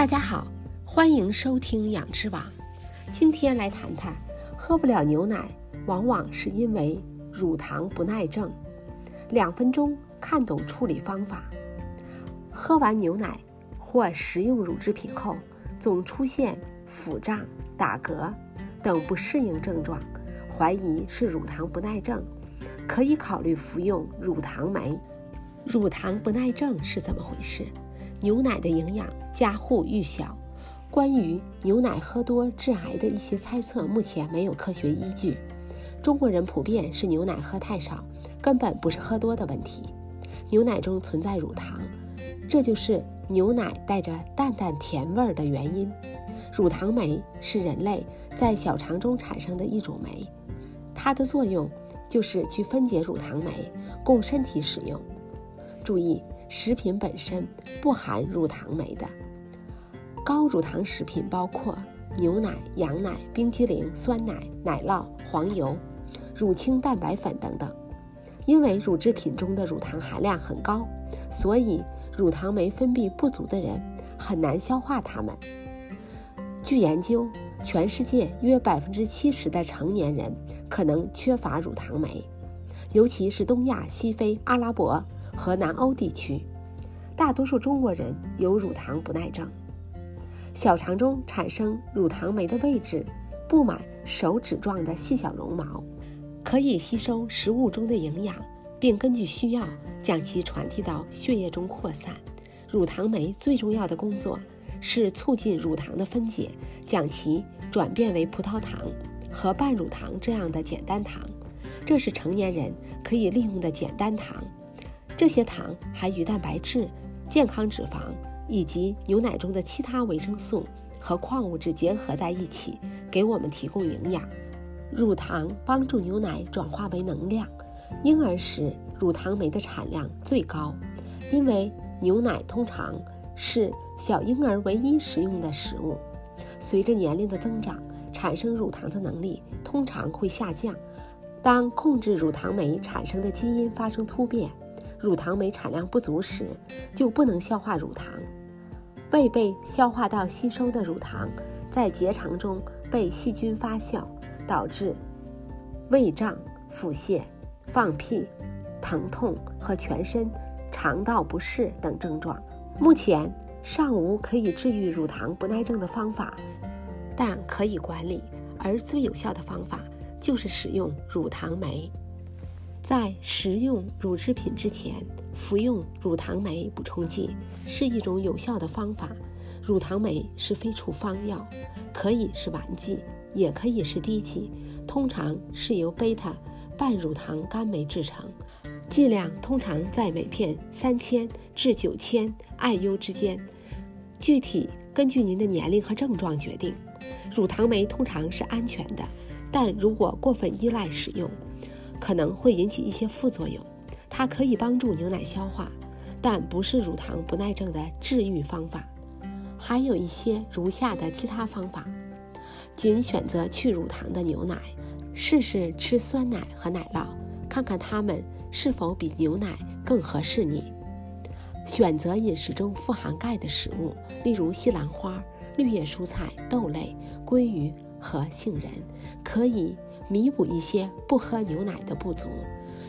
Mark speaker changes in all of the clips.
Speaker 1: 大家好，欢迎收听养之网。今天来谈谈，喝不了牛奶，往往是因为乳糖不耐症。两分钟看懂处理方法。喝完牛奶或食用乳制品后，总出现腹胀、打嗝等不适应症状，怀疑是乳糖不耐症，可以考虑服用乳糖酶。乳糖不耐症是怎么回事？牛奶的营养家喻户晓，关于牛奶喝多致癌的一些猜测，目前没有科学依据。中国人普遍是牛奶喝太少，根本不是喝多的问题。牛奶中存在乳糖，这就是牛奶带着淡淡甜味儿的原因。乳糖酶是人类在小肠中产生的一种酶，它的作用就是去分解乳糖酶，供身体使用。注意。食品本身不含乳糖酶的高乳糖食品包括牛奶、羊奶、冰激凌、酸奶、奶酪、黄油、乳清蛋白粉等等。因为乳制品中的乳糖含量很高，所以乳糖酶分泌不足的人很难消化它们。据研究，全世界约百分之七十的成年人可能缺乏乳糖酶，尤其是东亚、西非、阿拉伯。和南欧地区，大多数中国人有乳糖不耐症。小肠中产生乳糖酶的位置布满手指状的细小绒毛，可以吸收食物中的营养，并根据需要将其传递到血液中扩散。乳糖酶最重要的工作是促进乳糖的分解，将其转变为葡萄糖和半乳糖这样的简单糖。这是成年人可以利用的简单糖。这些糖还与蛋白质、健康脂肪以及牛奶中的其他维生素和矿物质结合在一起，给我们提供营养。乳糖帮助牛奶转化为能量。婴儿时乳糖酶的产量最高，因为牛奶通常是小婴儿唯一食用的食物。随着年龄的增长，产生乳糖的能力通常会下降。当控制乳糖酶产生的基因发生突变。乳糖酶产量不足时，就不能消化乳糖。未被消化道吸收的乳糖，在结肠中被细菌发酵，导致胃胀、腹泻、放屁、疼痛和全身肠道不适等症状。目前尚无可以治愈乳糖不耐症的方法，但可以管理。而最有效的方法就是使用乳糖酶。在食用乳制品之前，服用乳糖酶补充剂是一种有效的方法。乳糖酶是非处方药，可以是丸剂，也可以是滴剂，通常是由贝塔半乳糖苷酶制成，剂量通常在每片三千至九千 IU 之间，具体根据您的年龄和症状决定。乳糖酶通常是安全的，但如果过分依赖使用，可能会引起一些副作用，它可以帮助牛奶消化，但不是乳糖不耐症的治愈方法。还有一些如下的其他方法：仅选择去乳糖的牛奶，试试吃酸奶和奶酪，看看它们是否比牛奶更合适你。选择饮食中富含钙的食物，例如西兰花、绿叶蔬菜、豆类、鲑鱼和杏仁，可以。弥补一些不喝牛奶的不足，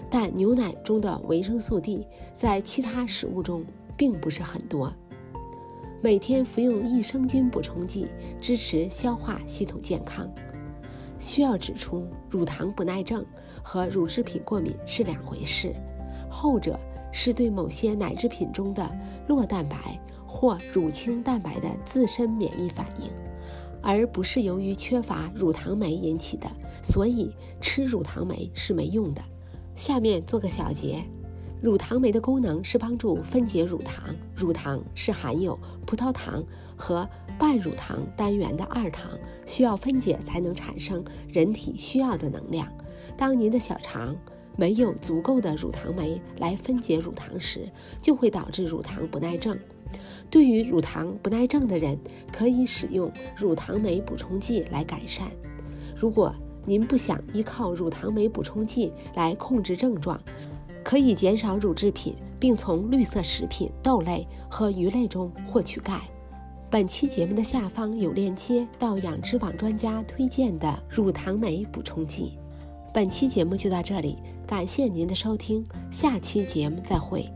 Speaker 1: 但牛奶中的维生素 D 在其他食物中并不是很多。每天服用益生菌补充剂，支持消化系统健康。需要指出，乳糖不耐症和乳制品过敏是两回事，后者是对某些奶制品中的酪蛋白或乳清蛋白的自身免疫反应。而不是由于缺乏乳糖酶引起的，所以吃乳糖酶是没用的。下面做个小结：乳糖酶的功能是帮助分解乳糖，乳糖是含有葡萄糖和半乳糖单元的二糖，需要分解才能产生人体需要的能量。当您的小肠没有足够的乳糖酶来分解乳糖时，就会导致乳糖不耐症。对于乳糖不耐症的人，可以使用乳糖酶补充剂来改善。如果您不想依靠乳糖酶补充剂来控制症状，可以减少乳制品，并从绿色食品、豆类和鱼类中获取钙。本期节目的下方有链接到养殖网专家推荐的乳糖酶补充剂。本期节目就到这里，感谢您的收听，下期节目再会。